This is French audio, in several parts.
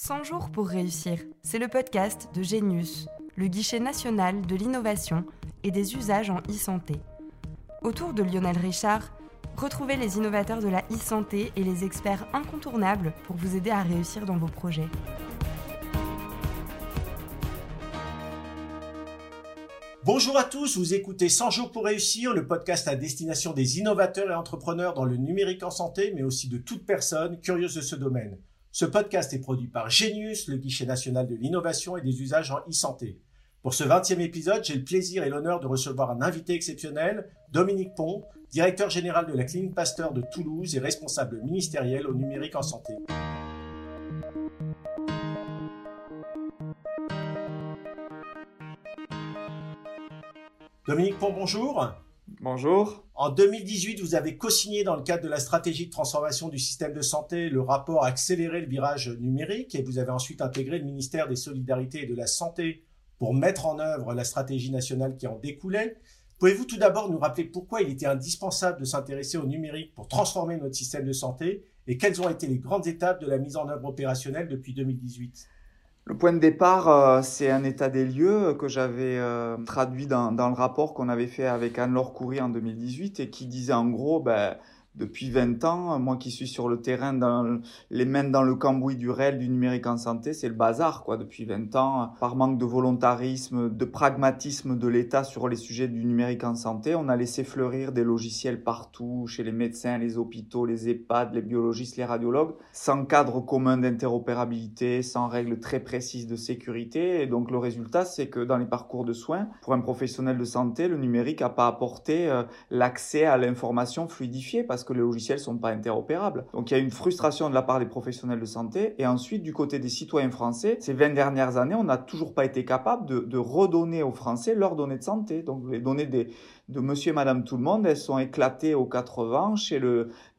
100 jours pour réussir, c'est le podcast de Genius, le guichet national de l'innovation et des usages en e-santé. Autour de Lionel Richard, retrouvez les innovateurs de la e-santé et les experts incontournables pour vous aider à réussir dans vos projets. Bonjour à tous, vous écoutez 100 jours pour réussir, le podcast à destination des innovateurs et entrepreneurs dans le numérique en santé, mais aussi de toute personne curieuse de ce domaine. Ce podcast est produit par Genius, le guichet national de l'innovation et des usages en e-santé. Pour ce 20e épisode, j'ai le plaisir et l'honneur de recevoir un invité exceptionnel, Dominique Pont, directeur général de la Clinique Pasteur de Toulouse et responsable ministériel au numérique en santé. Dominique Pont, bonjour. Bonjour. En 2018, vous avez co-signé dans le cadre de la stratégie de transformation du système de santé le rapport Accélérer le virage numérique et vous avez ensuite intégré le ministère des Solidarités et de la Santé pour mettre en œuvre la stratégie nationale qui en découlait. Pouvez-vous tout d'abord nous rappeler pourquoi il était indispensable de s'intéresser au numérique pour transformer notre système de santé et quelles ont été les grandes étapes de la mise en œuvre opérationnelle depuis 2018 le point de départ, euh, c'est un état des lieux que j'avais euh, traduit dans, le rapport qu'on avait fait avec Anne-Laure Coury en 2018 et qui disait en gros, ben, depuis 20 ans, moi qui suis sur le terrain, dans les mains dans le cambouis du réel du numérique en santé, c'est le bazar, quoi, depuis 20 ans. Par manque de volontarisme, de pragmatisme de l'État sur les sujets du numérique en santé, on a laissé fleurir des logiciels partout, chez les médecins, les hôpitaux, les EHPAD, les biologistes, les radiologues, sans cadre commun d'interopérabilité, sans règles très précises de sécurité. Et donc, le résultat, c'est que dans les parcours de soins, pour un professionnel de santé, le numérique n'a pas apporté euh, l'accès à l'information fluidifiée parce que les logiciels sont pas interopérables. Donc il y a une frustration de la part des professionnels de santé. Et ensuite, du côté des citoyens français, ces 20 dernières années, on n'a toujours pas été capable de, redonner aux Français leurs données de santé. Donc les données de monsieur et madame tout le monde, elles sont éclatées aux 80 chez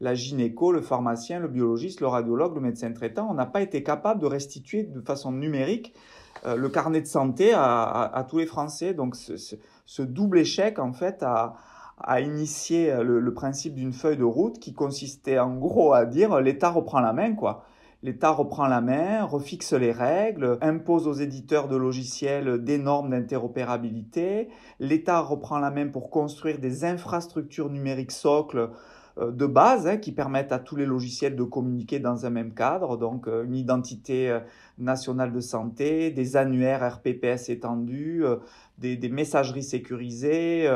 la gynéco, le pharmacien, le biologiste, le radiologue, le médecin traitant. On n'a pas été capable de restituer de façon numérique euh, le carnet de santé à, tous les Français. Donc ce, ce, double échec, en fait, a, a initié euh, le, principe d'une feuille de route qui consistait en gros à dire l'État reprend la main, quoi. L'État reprend la main, refixe les règles, impose aux éditeurs de logiciels des normes d'interopérabilité. L'État reprend la main pour construire des infrastructures numériques socles euh, de base hein, qui permettent à tous les logiciels de communiquer dans un même cadre, donc euh, une identité nationale de santé, des annuaires RPPS étendus, des, messageries sécurisées,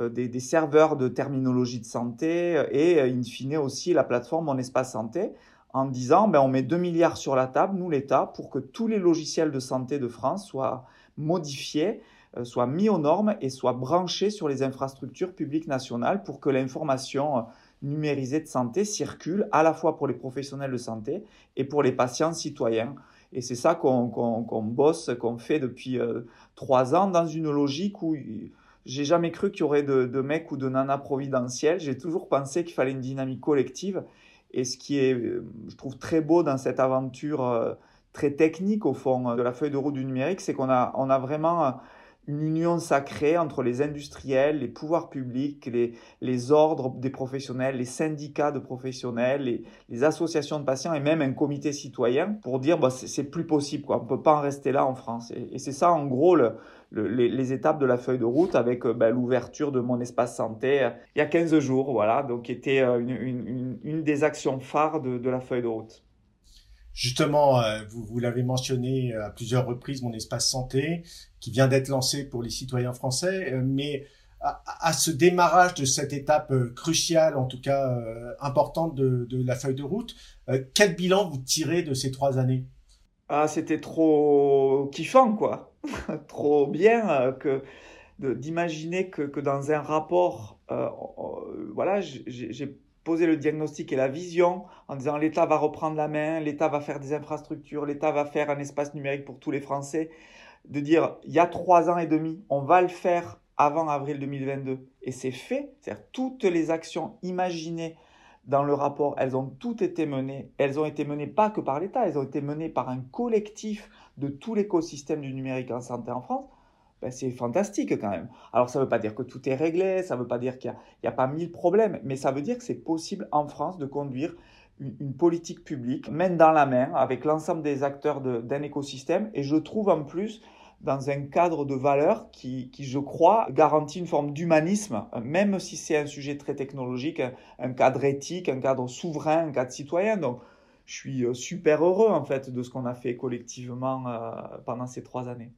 euh, des, serveurs de terminologie de santé euh, et euh, in fine aussi la plateforme Mon Espace Santé en disant ben, on met 2 milliards sur la table, nous l'État, pour que tous les logiciels de santé de France soient modifiés, soient mis aux normes et soient branchés sur les infrastructures publiques nationales pour que l'information numérisée de santé circule à la fois pour les professionnels de santé et pour les patients citoyens. Et c'est ça qu'on bosse, qu'on fait depuis trois ans dans une logique où j'ai jamais cru qu'il y aurait de, de mecs ou de nanas providentiels. J'ai toujours pensé qu'il fallait une dynamique collective. Et ce qui est, euh, je trouve, très beau dans cette aventure euh, très technique, au fond, de la feuille de route du numérique, c'est qu'on a, on a vraiment une union sacrée entre les industriels, les pouvoirs publics, les, les ordres des professionnels, les syndicats de professionnels, les, les associations de patients et même un comité citoyen pour dire bah, c'est plus possible, quoi. on ne peut pas en rester là en France. Et, c'est ça en gros le, les, les, étapes de la feuille de route avec bah, l'ouverture de mon espace santé euh, il y a 15 jours, voilà, donc qui était euh, une, une, une, des actions phares de, de la feuille de route. Justement, vous, vous l'avez mentionné à plusieurs reprises, mon espace santé, qui vient d'être lancé pour les citoyens français, euh, mais à, ce démarrage de cette étape euh, cruciale, en tout cas euh, importante de, la feuille de route, quel bilan vous tirez de ces trois années? Ah, c'était trop kiffant, quoi. trop bien que d'imaginer que, que, dans un rapport, voilà, j'ai posé le diagnostic et la vision en disant l'État va reprendre la main, l'État va faire des infrastructures, l'État va faire un espace numérique pour tous les Français de dire il y a trois ans et demi, on va le faire avant avril 2022 et c'est fait. C'est-à-dire toutes les actions imaginées dans le rapport, elles ont toutes été menées. Elles ont été menées pas que par l'État, elles ont été menées par un collectif de tout l'écosystème du numérique en santé en France. Ben, c'est fantastique quand même. Alors ça ne veut pas dire que tout est réglé, ça ne veut pas dire qu'il n'y a, pas mille problèmes, mais ça veut dire que c'est possible en France de conduire une, politique publique, mène dans la main, avec l'ensemble des acteurs d'un écosystème. Et je trouve en plus dans un cadre de valeurs qui, qui je crois, garantit une forme d'humanisme, même si c'est un sujet très technologique, un, cadre éthique, un cadre souverain, un cadre citoyen. Donc, je suis euh, super heureux en fait de ce qu'on a fait collectivement euh, pendant ces trois années.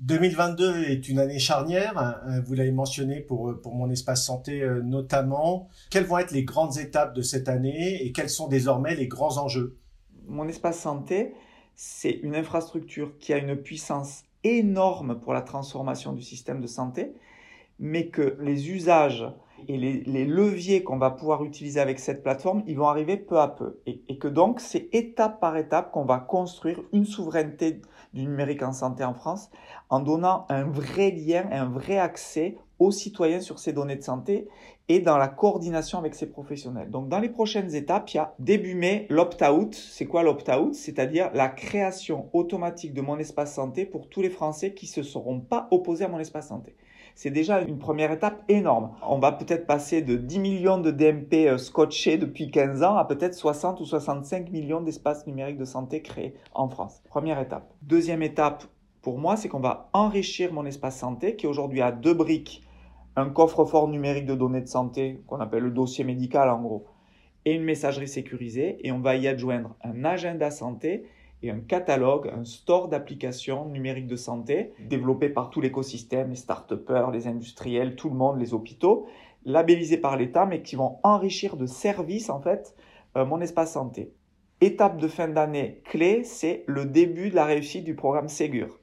2022 est une année charnière, hein, vous l'avez mentionné pour, pour mon espace santé euh, notamment. Quelles vont être les grandes étapes de cette année et quels sont désormais les grands enjeux? Mon espace santé, c'est une infrastructure qui a une puissance énorme pour la transformation du système de santé, mais que les usages et les, leviers qu'on va pouvoir utiliser avec cette plateforme, ils vont arriver peu à peu. Et, et que donc, c'est étape par étape qu'on va construire une souveraineté du numérique en santé en France en donnant un vrai lien, un vrai accès aux citoyens sur ces données de santé et dans la coordination avec ces professionnels. Donc dans les prochaines étapes, il y a début mai l'opt-out. C'est quoi l'opt-out? C'est-à-dire la création automatique de mon espace santé pour tous les Français qui ne se seront pas opposés à mon espace santé. C'est déjà une première étape énorme. On va peut-être passer de 10 millions de DMP euh, scotchés depuis 15 ans à peut-être 60 ou 65 millions d'espaces numériques de santé créés en France. Première étape. Deuxième étape, pour moi, c'est qu'on va enrichir mon espace santé qui aujourd'hui a deux briques. Un coffre-fort numérique de données de santé, qu'on appelle le dossier médical en gros, et une messagerie sécurisée. Et on va y adjoindre un agenda santé et un catalogue, un store d'applications numériques de santé développé par tout l'écosystème, les start-upers, les industriels, tout le monde, les hôpitaux, labellisés par l'État, mais qui vont enrichir de services en fait euh, mon espace santé. Étape de fin d'année clé, c'est le début de la réussite du programme Ségur.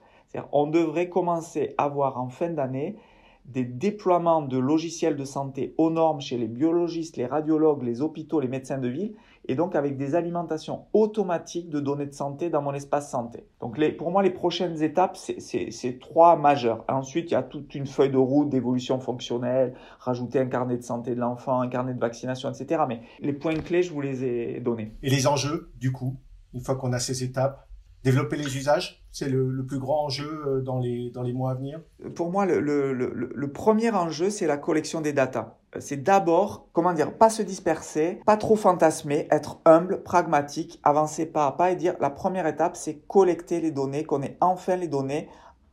On devrait commencer à voir en fin d'année des déploiements de logiciels de santé aux normes chez les biologistes, les radiologues, les hôpitaux, les médecins de ville, et donc avec des alimentations automatiques de données de santé dans mon espace santé. Donc pour moi, les prochaines étapes, c'est trois majeures. Ensuite, il y a toute une feuille de route d'évolution fonctionnelle, rajouter un carnet de santé de l'enfant, un carnet de vaccination, etc. Mais les points clés, je vous les ai donnés. Et les enjeux, du coup, une fois qu'on a ces étapes Développer les usages, c'est le, plus grand enjeu euh, dans les, dans les mois à venir? Pour moi, le, le, le premier enjeu, c'est la collection des datas. C'est d'abord, comment dire, pas se disperser, pas trop fantasmer, être humble, pragmatique, avancer pas à pas et dire la première étape, c'est collecter les données, qu'on ait enfin les données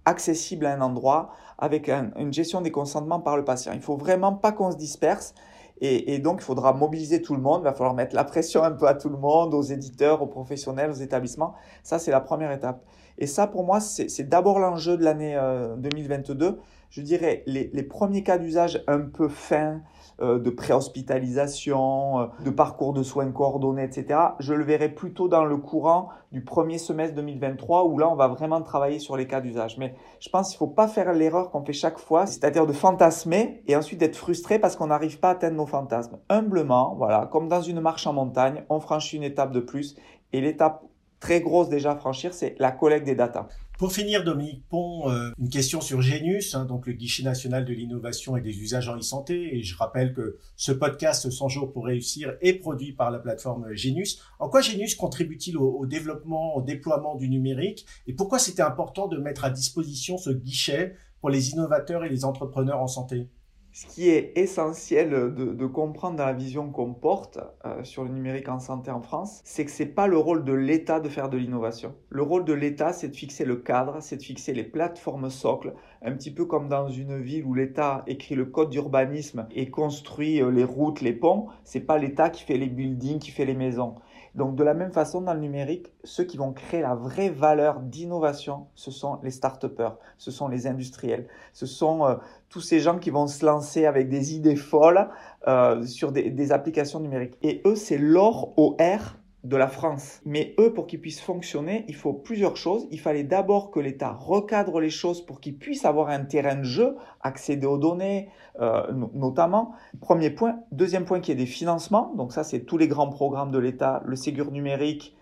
accessibles à un endroit avec une gestion des consentements par le patient. Il faut vraiment pas qu'on se disperse et, donc, il faudra mobiliser tout le monde. Il va falloir mettre la pression un peu à tout le monde, aux éditeurs, aux professionnels, aux établissements. Ça, c'est la première étape. Et ça, pour moi, c'est d'abord l'enjeu de l'année 2022. Euh, Je dirais les, les premiers cas d'usage un peu fins, de préhospitalisation, euh, de parcours de soins coordonnés, etc. Je le verrai plutôt dans le courant du premier semestre 2023 où là, on va vraiment travailler sur les cas d'usage. Mais je pense qu'il ne faut pas faire l'erreur qu'on fait chaque fois, c'est-à-dire de fantasmer et ensuite d'être frustré parce qu'on n'arrive pas à atteindre nos fantasmes. Humblement, voilà, comme dans une marche en montagne, on franchit une étape de plus et l'étape très grosse déjà à franchir, c'est la collecte des datas. Pour finir, Dominique Pont, euh, une question sur Genius, hein, donc le guichet national de l'innovation et des usages en e-santé. Et je rappelle que ce podcast 100 jours pour réussir est produit par la plateforme Genius. En quoi Genius contribue-t-il au, au, développement, au déploiement du numérique? Et pourquoi c'était important de mettre à disposition ce guichet pour les innovateurs et les entrepreneurs en santé? Ce qui est essentiel de, comprendre dans la vision qu'on porte euh, sur le numérique en santé en France, c'est que ce n'est pas le rôle de l'État de faire de l'innovation. Le rôle de l'État, c'est de fixer le cadre, c'est de fixer les plateformes socles, un petit peu comme dans une ville où l'État écrit le code d'urbanisme et construit euh, les routes, les ponts. C'est pas l'État qui fait les buildings, qui fait les maisons. Donc de la même façon, dans le numérique, ceux qui vont créer la vraie valeur d'innovation, ce sont les start-upers, ce sont les industriels, ce sont euh, tous ces gens qui vont se lancer avec des idées folles euh, sur des, des, applications numériques. Et eux, c'est l'or au R de la France. Mais eux, pour qu'ils puissent fonctionner, il faut plusieurs choses. Il fallait d'abord que l'État recadre les choses pour qu'ils puissent avoir un terrain de jeu, accéder aux données, euh, notamment. Premier point. Deuxième point qui est des financements. Donc ça, c'est tous les grands programmes de l'État, le Ségur numérique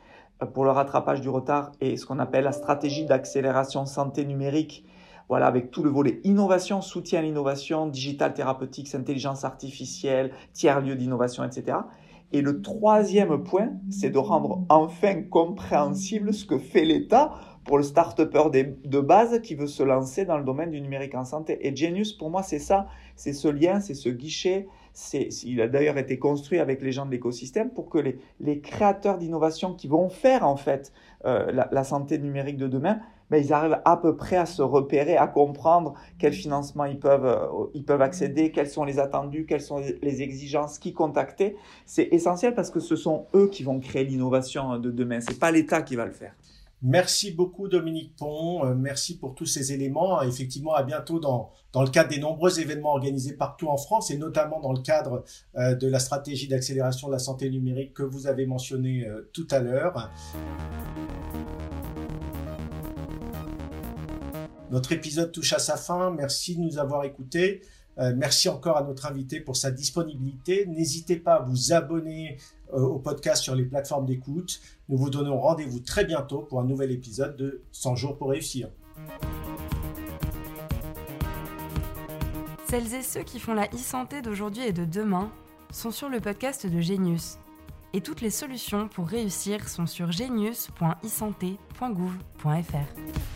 euh, pour le rattrapage du retard et ce qu'on appelle la stratégie d'accélération santé numérique. Voilà, avec tout le volet innovation, soutien à l'innovation, digital thérapeutique, intelligence artificielle, tiers-lieux d'innovation, etc. Et le troisième point, c'est de rendre enfin compréhensible ce que fait l'État pour le start-upper de base qui veut se lancer dans le domaine du numérique en santé. Et Genius, pour moi, c'est ça, c'est ce lien, c'est ce guichet, C'est, il a d'ailleurs été construit avec les gens de l'écosystème pour que les, créateurs d'innovation qui vont faire en fait euh, la, la, santé numérique de demain, ben, ils arrivent à peu près à se repérer, à comprendre quels financements ils peuvent, euh, ils peuvent accéder, quels sont les attendus, quelles sont les exigences, qui contacter. C'est essentiel parce que ce sont eux qui vont créer l'innovation de demain. C'est pas l'État qui va le faire. Merci beaucoup Dominique Pont, euh, merci pour tous ces éléments. Effectivement, à bientôt dans, dans le cadre des nombreux événements organisés partout en France et notamment dans le cadre euh, de la stratégie d'accélération de la santé numérique que vous avez mentionné euh, tout à l'heure. Notre épisode touche à sa fin. Merci de nous avoir écoutés. Euh, merci encore à notre invité pour sa disponibilité. N'hésitez pas à vous abonner euh, au podcast sur les plateformes d'écoute. Nous vous donnons rendez-vous très bientôt pour un nouvel épisode de 100 jours pour réussir. Celles et ceux qui font la e-santé d'aujourd'hui et de demain sont sur le podcast de Genius. Et toutes les solutions pour réussir sont sur genius.isanté.gouv.fr.